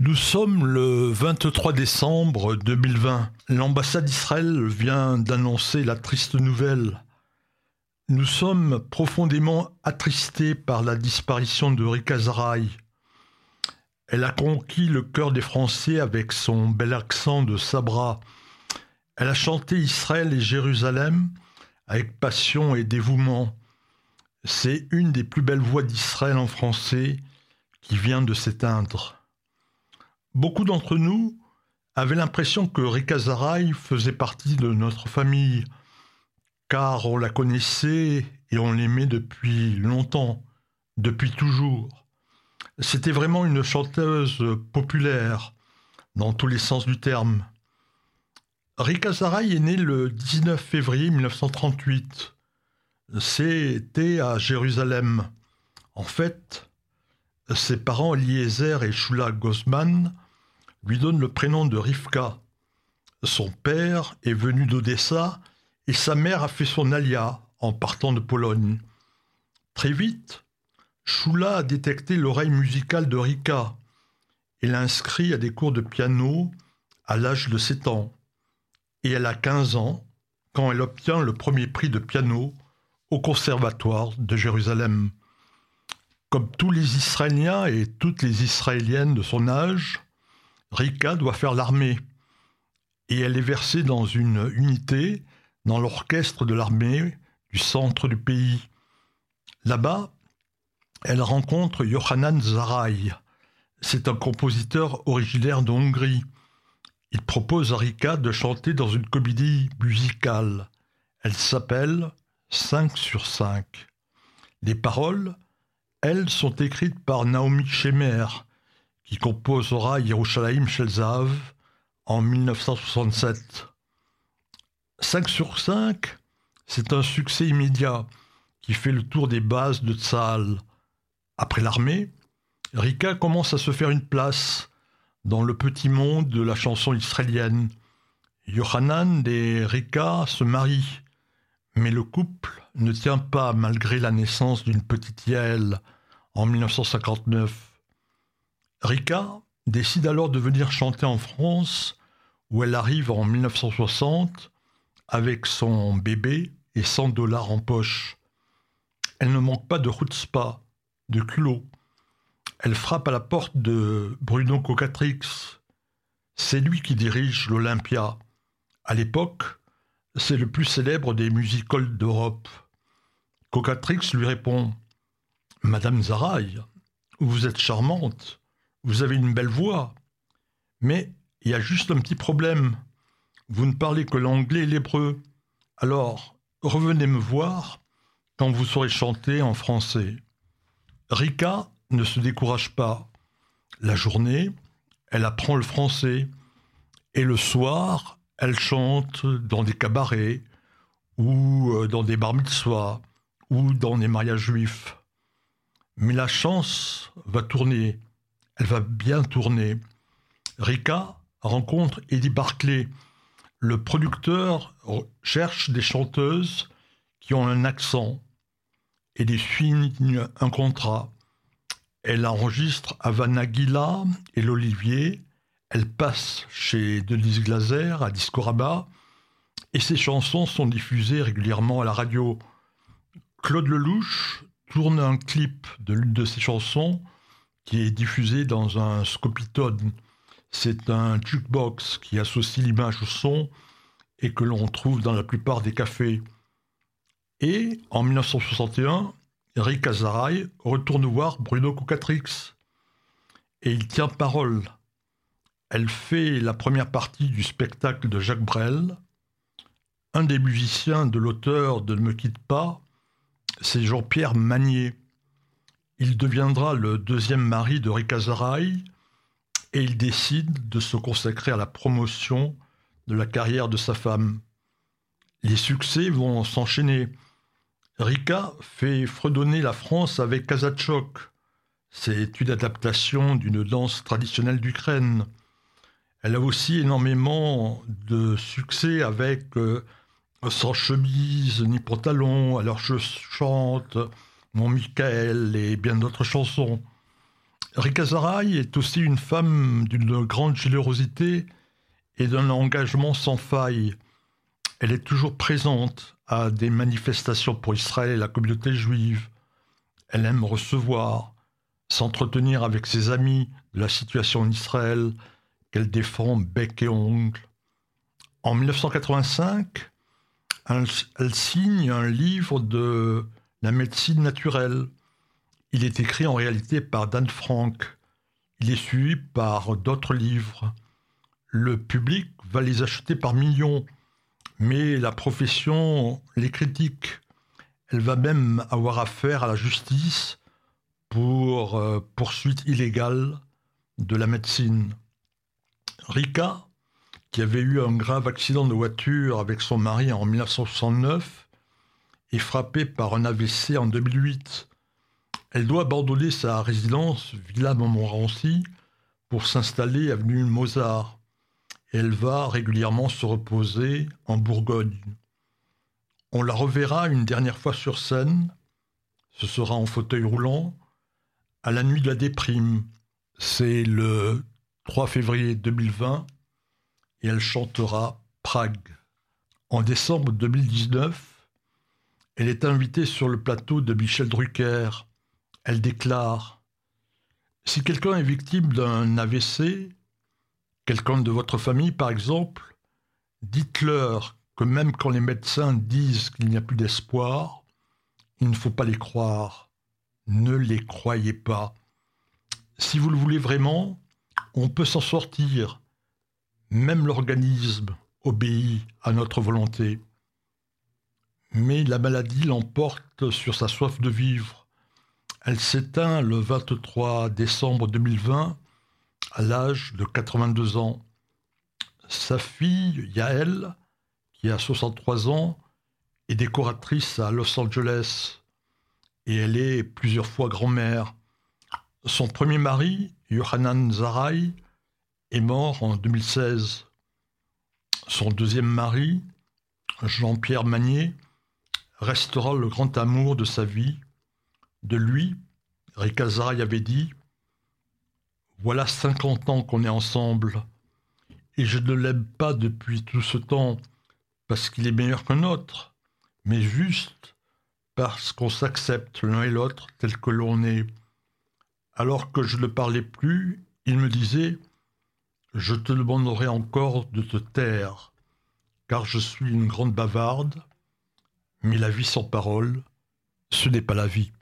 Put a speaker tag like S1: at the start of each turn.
S1: Nous sommes le 23 décembre 2020. L'ambassade d'Israël vient d'annoncer la triste nouvelle. Nous sommes profondément attristés par la disparition de Rika Zaraï. Elle a conquis le cœur des Français avec son bel accent de Sabra. Elle a chanté Israël et Jérusalem avec passion et dévouement. C'est une des plus belles voix d'Israël en français qui vient de s'éteindre. Beaucoup d'entre nous avaient l'impression que Rika Zaraï faisait partie de notre famille, car on la connaissait et on l'aimait depuis longtemps, depuis toujours. C'était vraiment une chanteuse populaire, dans tous les sens du terme. Rika Zaraï est née le 19 février 1938. C'était à Jérusalem. En fait, ses parents Eliezer et Shula Gosman lui donne le prénom de Rivka. Son père est venu d'Odessa et sa mère a fait son alia en partant de Pologne. Très vite, Shula a détecté l'oreille musicale de Rika et l'a inscrit à des cours de piano à l'âge de 7 ans. Et elle a 15 ans quand elle obtient le premier prix de piano au Conservatoire de Jérusalem. Comme tous les Israéliens et toutes les Israéliennes de son âge, Rika doit faire l'armée et elle est versée dans une unité dans l'orchestre de l'armée du centre du pays. Là-bas, elle rencontre Yohanan Zaraï. C'est un compositeur originaire de Hongrie. Il propose à Rika de chanter dans une comédie musicale. Elle s'appelle 5 sur 5. Les paroles, elles, sont écrites par Naomi Shemer, qui composera Yerushalayim Shelzav en 1967. 5 sur 5, c'est un succès immédiat qui fait le tour des bases de Tzahal. Après l'armée, Rika commence à se faire une place dans le petit monde de la chanson israélienne. Yohanan et Rika se marient, mais le couple ne tient pas malgré la naissance d'une petite Yael en 1959. Rika décide alors de venir chanter en France, où elle arrive en 1960 avec son bébé et 100 dollars en poche. Elle ne manque pas de chutzpah, de culot. Elle frappe à la porte de Bruno Cocatrix. C'est lui qui dirige l'Olympia. À l'époque, c'est le plus célèbre des musicoles d'Europe. Cocatrix lui répond Madame Zaraï, vous êtes charmante, vous avez une belle voix, mais il y a juste un petit problème. Vous ne parlez que l'anglais et l'hébreu. Alors, revenez me voir quand vous saurez chanter en français. Rika ne se décourage pas. La journée, elle apprend le français. Et le soir, elle chante dans des cabarets, ou euh, dans des bar mitzvahs, ou dans des mariages juifs. Mais la chance va tourner elle va bien tourner. Rika rencontre Eddie Barclay. Le producteur cherche des chanteuses qui ont un accent et des signe un contrat. Elle enregistre à Vanagila et l'Olivier. Elle passe chez Denise Glaser à Discorama et ses chansons sont diffusées régulièrement à la radio. Claude Lelouch tourne un clip de l'une de ses chansons qui est diffusé dans un scopitone. C'est un jukebox qui associe l'image au son et que l'on trouve dans la plupart des cafés. Et en 1961, Eric Azaray retourne voir Bruno Cocatrix et il tient parole. Elle fait la première partie du spectacle de Jacques Brel. Un des musiciens de l'auteur de Ne me quitte pas, c'est Jean-Pierre Magnier. Il deviendra le deuxième mari de Rika Zaraï et il décide de se consacrer à la promotion de la carrière de sa femme. Les succès vont s'enchaîner. Rika fait fredonner la France avec Kazachok. C'est une adaptation d'une danse traditionnelle d'Ukraine. Elle a aussi énormément de succès avec euh, Sans chemise ni pantalon, alors je chante, mon Michael et bien d'autres chansons. Rika Zaraï est aussi une femme d'une grande générosité et d'un engagement sans faille. Elle est toujours présente à des manifestations pour Israël et la communauté juive. Elle aime recevoir, s'entretenir avec ses amis de la situation en Israël qu'elle défend bec et ongle. En 1985, elle, signe un livre de la médecine naturelle. Il est écrit en réalité par Dan Frank. Il est suivi par d'autres livres. Le public va les acheter par millions, mais la profession les critique. Elle va même avoir affaire à la justice pour euh, poursuite illégale de la médecine. Rika, qui avait eu un grave accident de voiture avec son mari en 1969, est frappée par un AVC en 2008. Elle doit abandonner sa résidence Villa Montmorency pour s'installer avenue Mozart. elle va régulièrement se reposer en Bourgogne. On la reverra une dernière fois sur scène. Ce sera en fauteuil roulant à la nuit de la déprime. C'est le 3 février 2020 et elle chantera Prague. En décembre 2019, elle est invitée sur le plateau de Michel Drucker. Elle déclare Si quelqu'un est victime d'un AVC, quelqu'un de votre famille par exemple, dites-leur que même quand les médecins disent qu'il n'y a plus d'espoir, il ne faut pas les croire. Ne les croyez pas. Si vous le voulez vraiment, on peut s'en sortir. Même l'organisme obéit à notre volonté. Mais la maladie l'emporte sur sa soif de vivre. Elle s'éteint le 23 décembre 2020 à l'âge de 82 ans. Sa fille, Yael, qui a 63 ans, est décoratrice à Los Angeles et elle est plusieurs fois grand-mère. Son premier mari, Yohanan Zarai, est mort en 2016. Son deuxième mari, Jean-Pierre Magnier, restera le grand amour de sa vie. De lui, Rika Zarai avait dit Voilà 50 ans qu'on est ensemble, et je ne l'aime pas depuis tout ce temps parce qu'il est meilleur qu'un autre, mais juste parce qu'on s'accepte l'un et l'autre tel que l'on est. Alors que je ne parlais plus, il me disait Je te demanderai encore de te taire, car je suis une grande bavarde, mais la vie sans parole, ce n'est pas la vie.